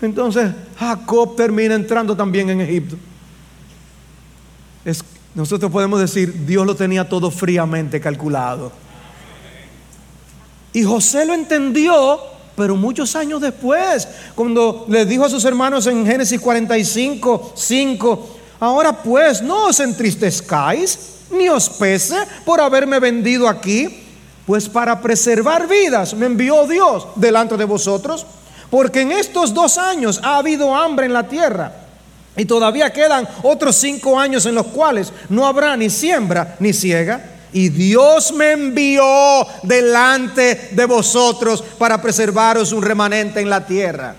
Speaker 1: entonces Jacob termina entrando también en Egipto. Nosotros podemos decir, Dios lo tenía todo fríamente calculado. Y José lo entendió, pero muchos años después, cuando le dijo a sus hermanos en Génesis 45, 5, ahora pues no os entristezcáis, ni os pese por haberme vendido aquí, pues para preservar vidas me envió Dios delante de vosotros, porque en estos dos años ha habido hambre en la tierra y todavía quedan otros cinco años en los cuales no habrá ni siembra ni ciega. Y Dios me envió delante de vosotros para preservaros un remanente en la tierra.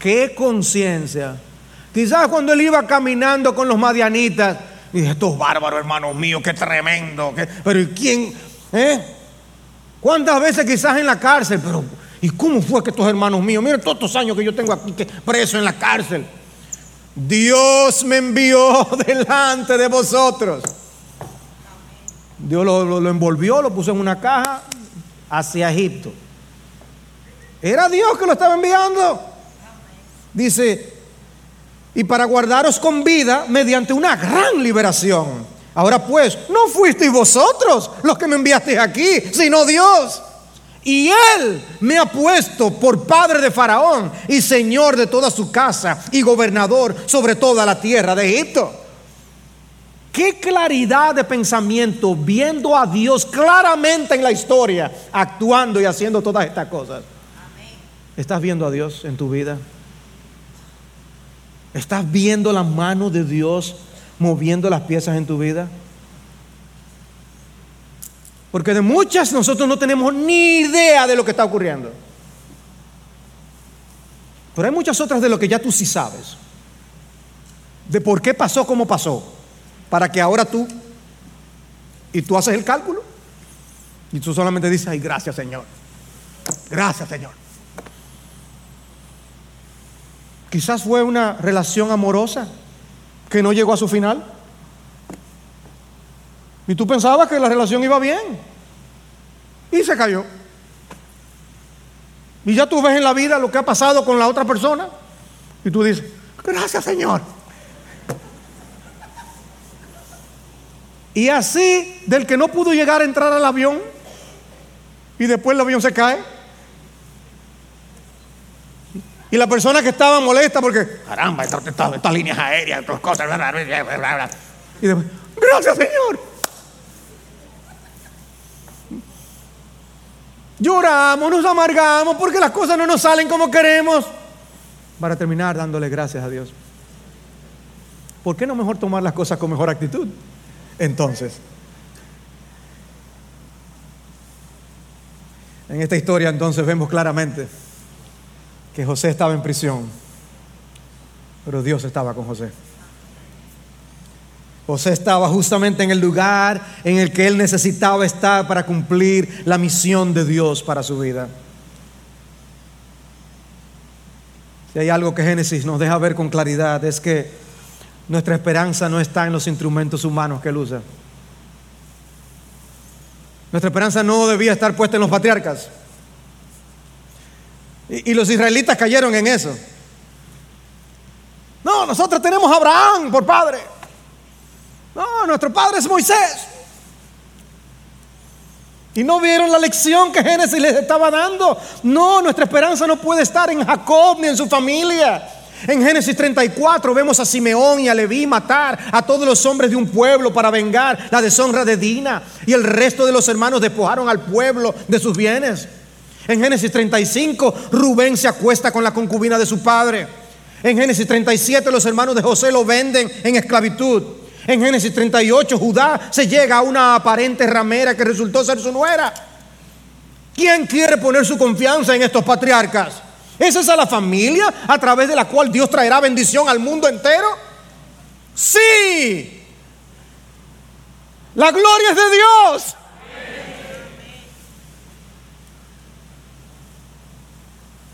Speaker 1: Qué conciencia. Quizás cuando él iba caminando con los madianitas, dije, estos bárbaros, hermanos míos, qué tremendo. pero ¿quién? Eh? ¿Cuántas veces quizás en la cárcel? Pero ¿Y cómo fue que estos hermanos míos, miren todos estos años que yo tengo aquí preso en la cárcel? Dios me envió (laughs) delante de vosotros. Dios lo, lo, envolvió, lo puso en una caja hacia Egipto. Era Dios que lo estaba enviando. Dice, y para guardaros con vida mediante una gran liberación. Ahora pues, no fuisteis vosotros los que me enviasteis aquí, sino Dios. Y Él me ha puesto por padre de Faraón y señor de toda su casa y gobernador sobre toda la tierra de Egipto. Qué claridad de pensamiento viendo a Dios claramente en la historia, actuando y haciendo todas estas cosas. ¿Estás viendo a Dios en tu vida? ¿Estás viendo la mano de Dios moviendo las piezas en tu vida? Porque de muchas nosotros no tenemos ni idea de lo que está ocurriendo. Pero hay muchas otras de lo que ya tú sí sabes. De por qué pasó como pasó. Para que ahora tú, y tú haces el cálculo, y tú solamente dices, ay, gracias Señor. Gracias Señor. Quizás fue una relación amorosa que no llegó a su final. Y tú pensabas que la relación iba bien. Y se cayó. Y ya tú ves en la vida lo que ha pasado con la otra persona. Y tú dices, gracias Señor. Y así, del que no pudo llegar a entrar al avión, y después el avión se cae, y la persona que estaba molesta porque, caramba, estas, líneas aéreas, estas cosas, y después, gracias Señor. Lloramos, nos amargamos porque las cosas no nos salen como queremos. Para terminar dándole gracias a Dios. ¿Por qué no mejor tomar las cosas con mejor actitud? Entonces, en esta historia entonces vemos claramente que José estaba en prisión, pero Dios estaba con José. José estaba justamente en el lugar en el que él necesitaba estar para cumplir la misión de Dios para su vida. Si hay algo que Génesis nos deja ver con claridad es que nuestra esperanza no está en los instrumentos humanos que él usa. Nuestra esperanza no debía estar puesta en los patriarcas. Y, los israelitas cayeron en eso. No, nosotros tenemos a Abraham por padre. No, nuestro padre es Moisés. Y no vieron la lección que Génesis les estaba dando. No, nuestra esperanza no puede estar en Jacob ni en su familia. En Génesis 34 vemos a Simeón y a Leví matar a todos los hombres de un pueblo para vengar la deshonra de Dina. Y el resto de los hermanos despojaron al pueblo de sus bienes. En Génesis 35, Rubén se acuesta con la concubina de su padre. En Génesis 37, los hermanos de José lo venden en esclavitud. En Génesis 38, Judá se llega a una aparente ramera que resultó ser su nuera. ¿Quién quiere poner su confianza en estos patriarcas? ¿Es esa la familia a través de la cual Dios traerá bendición al mundo entero? Sí. La gloria es de Dios.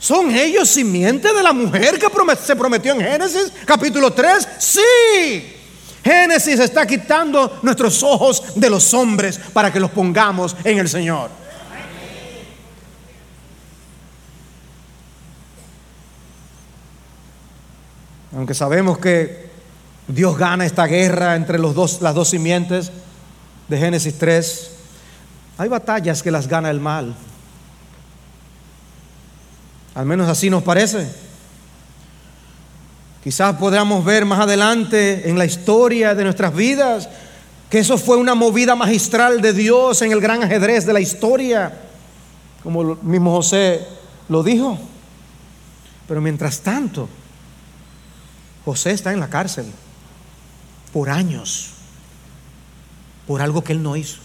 Speaker 1: ¿Son ellos simiente de la mujer que se prometió en Génesis capítulo 3? Sí. Génesis está quitando nuestros ojos de los hombres para que los pongamos en el Señor. Aunque sabemos que Dios gana esta guerra entre los dos, las dos simientes de Génesis 3, hay batallas que las gana el mal. Al menos así nos parece. Quizás podamos ver más adelante en la historia de nuestras vidas que eso fue una movida magistral de Dios en el gran ajedrez de la historia, como mismo José lo dijo. Pero mientras tanto, José está en la cárcel por años, por algo que él no hizo.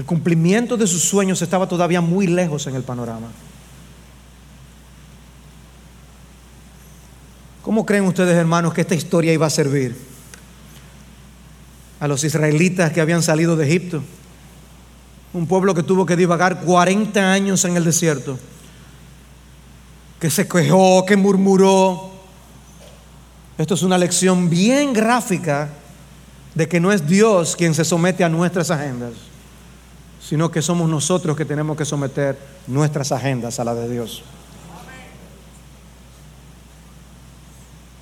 Speaker 1: El cumplimiento de sus sueños estaba todavía muy lejos en el panorama. ¿Cómo creen ustedes, hermanos, que esta historia iba a servir a los israelitas que habían salido de Egipto? Un pueblo que tuvo que divagar 40 años en el desierto, que se quejó, que murmuró. Esto es una lección bien gráfica de que no es Dios quien se somete a nuestras agendas, sino que somos nosotros que tenemos que someter nuestras agendas a la de Dios.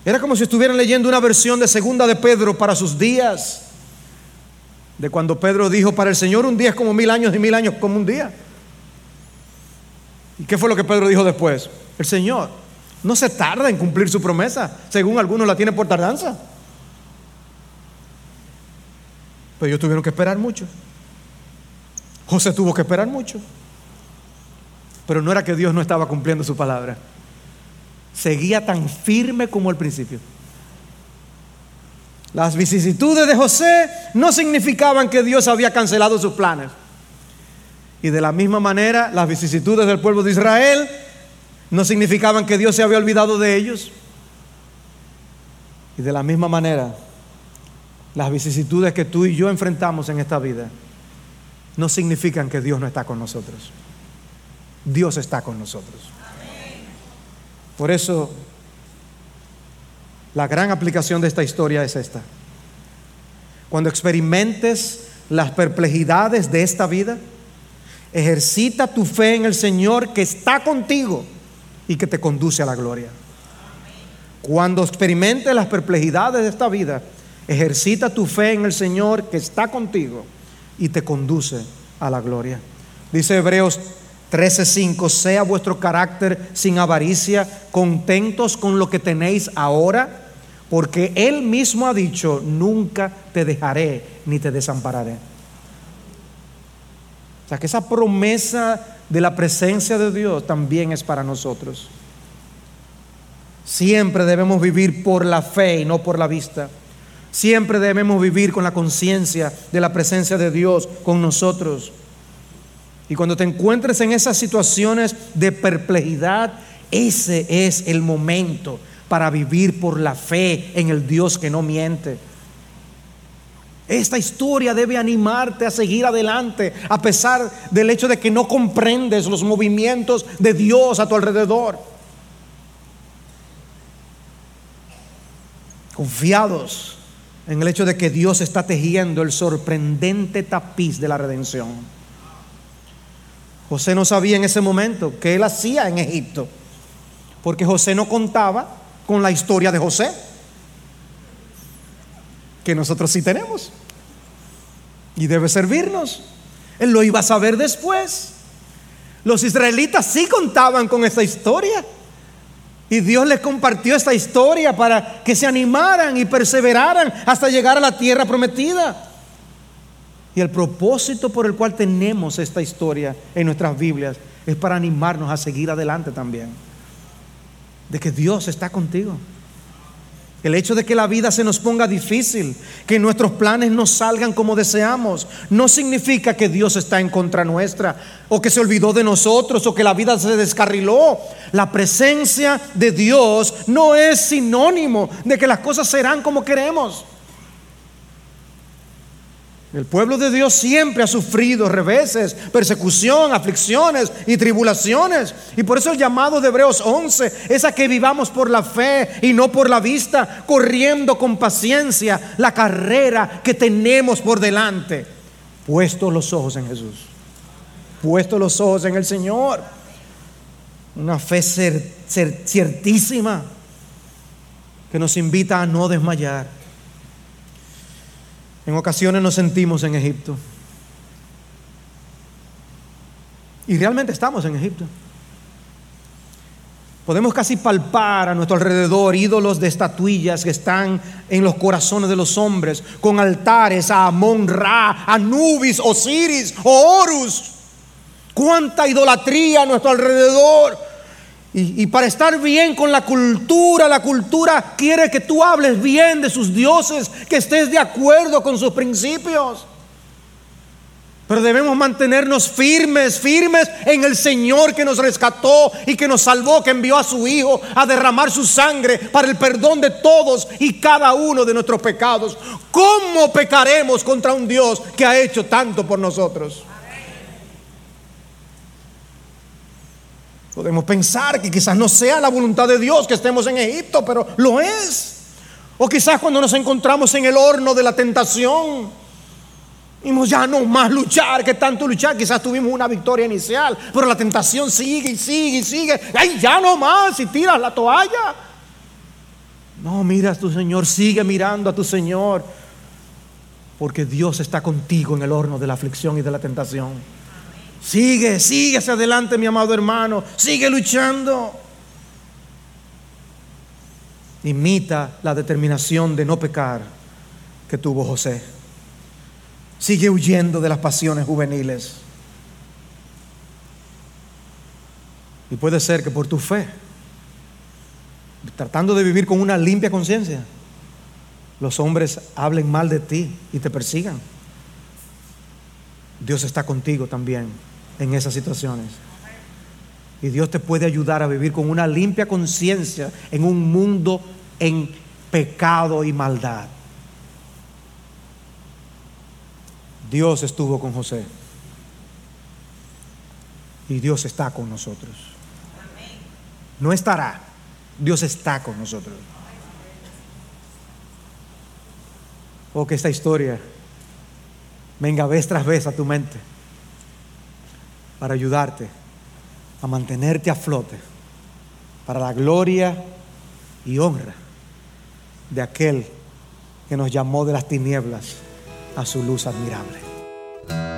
Speaker 1: Era como si estuvieran leyendo una versión de segunda de Pedro para sus días, de cuando Pedro dijo, para el Señor un día es como mil años y mil años como un día. ¿Y qué fue lo que Pedro dijo después? El Señor no se tarda en cumplir su promesa, según algunos la tiene por tardanza. Pero ellos tuvieron que esperar mucho. José tuvo que esperar mucho. Pero no era que Dios no estaba cumpliendo su palabra. Seguía tan firme como al principio. Las vicisitudes de José no significaban que Dios había cancelado sus planes. Y de la misma manera, las vicisitudes del pueblo de Israel no significaban que Dios se había olvidado de ellos. Y de la misma manera, las vicisitudes que tú y yo enfrentamos en esta vida no significan que Dios no está con nosotros. Dios está con nosotros. Por eso, la gran aplicación de esta historia es esta. Cuando experimentes las perplejidades de esta vida, ejercita tu fe en el Señor que está contigo y que te conduce a la gloria. Cuando experimentes las perplejidades de esta vida, Ejercita tu fe en el Señor que está contigo y te conduce a la gloria. Dice Hebreos 13:5, sea vuestro carácter sin avaricia, contentos con lo que tenéis ahora, porque Él mismo ha dicho, nunca te dejaré ni te desampararé. O sea que esa promesa de la presencia de Dios también es para nosotros. Siempre debemos vivir por la fe y no por la vista. Siempre debemos vivir con la conciencia de la presencia de Dios con nosotros. Y cuando te encuentres en esas situaciones de perplejidad, ese es el momento para vivir por la fe en el Dios que no miente. Esta historia debe animarte a seguir adelante a pesar del hecho de que no comprendes los movimientos de Dios a tu alrededor. Confiados en el hecho de que Dios está tejiendo el sorprendente tapiz de la redención. José no sabía en ese momento qué él hacía en Egipto, porque José no contaba con la historia de José, que nosotros sí tenemos, y debe servirnos. Él lo iba a saber después. Los israelitas sí contaban con esa historia. Y Dios les compartió esta historia para que se animaran y perseveraran hasta llegar a la tierra prometida. Y el propósito por el cual tenemos esta historia en nuestras Biblias es para animarnos a seguir adelante también. De que Dios está contigo. El hecho de que la vida se nos ponga difícil, que nuestros planes no salgan como deseamos, no significa que Dios está en contra nuestra, o que se olvidó de nosotros, o que la vida se descarriló. La presencia de Dios no es sinónimo de que las cosas serán como queremos. El pueblo de Dios siempre ha sufrido reveses, persecución, aflicciones y tribulaciones. Y por eso el llamado de Hebreos 11 es a que vivamos por la fe y no por la vista, corriendo con paciencia la carrera que tenemos por delante. Puestos los ojos en Jesús, puestos los ojos en el Señor. Una fe ciertísima que nos invita a no desmayar en ocasiones nos sentimos en Egipto. Y realmente estamos en Egipto. Podemos casi palpar a nuestro alrededor ídolos de estatuillas que están en los corazones de los hombres, con altares a Amon Ra, Anubis, Osiris o Horus. Cuánta idolatría a nuestro alrededor. Y, para estar bien con la cultura, la cultura quiere que tú hables bien de sus dioses, que estés de acuerdo con sus principios. Pero debemos mantenernos firmes, firmes en el Señor que nos rescató y que nos salvó, que envió a su Hijo a derramar su sangre para el perdón de todos y cada uno de nuestros pecados. ¿Cómo pecaremos contra un Dios que ha hecho tanto por nosotros? Podemos pensar que quizás no sea la voluntad de Dios que estemos en Egipto, pero lo es. O quizás cuando nos encontramos en el horno de la tentación, Vimos ya no más luchar, que tanto luchar. Quizás tuvimos una victoria inicial, pero la tentación sigue y sigue y sigue. Ay, ya no más, y tiras la toalla. No, mira a tu Señor, sigue mirando a tu Señor, porque Dios está contigo en el horno de la aflicción y de la tentación. Sigue, sigue hacia adelante, mi amado hermano, sigue luchando. Imita la determinación de no pecar que tuvo José. Sigue huyendo de las pasiones juveniles. Y puede ser que por tu fe, tratando de vivir con una limpia conciencia, los hombres hablen mal de ti y te persigan. Dios está contigo también en esas situaciones. Y Dios te puede ayudar a vivir con una limpia conciencia en un mundo en pecado y maldad. Dios estuvo con José. Y Dios está con nosotros. No estará, Dios está con nosotros. Oh, que esta historia venga vez tras vez a tu mente para ayudarte a mantenerte a flote para la gloria y honra de aquel que nos llamó de las tinieblas a su luz admirable.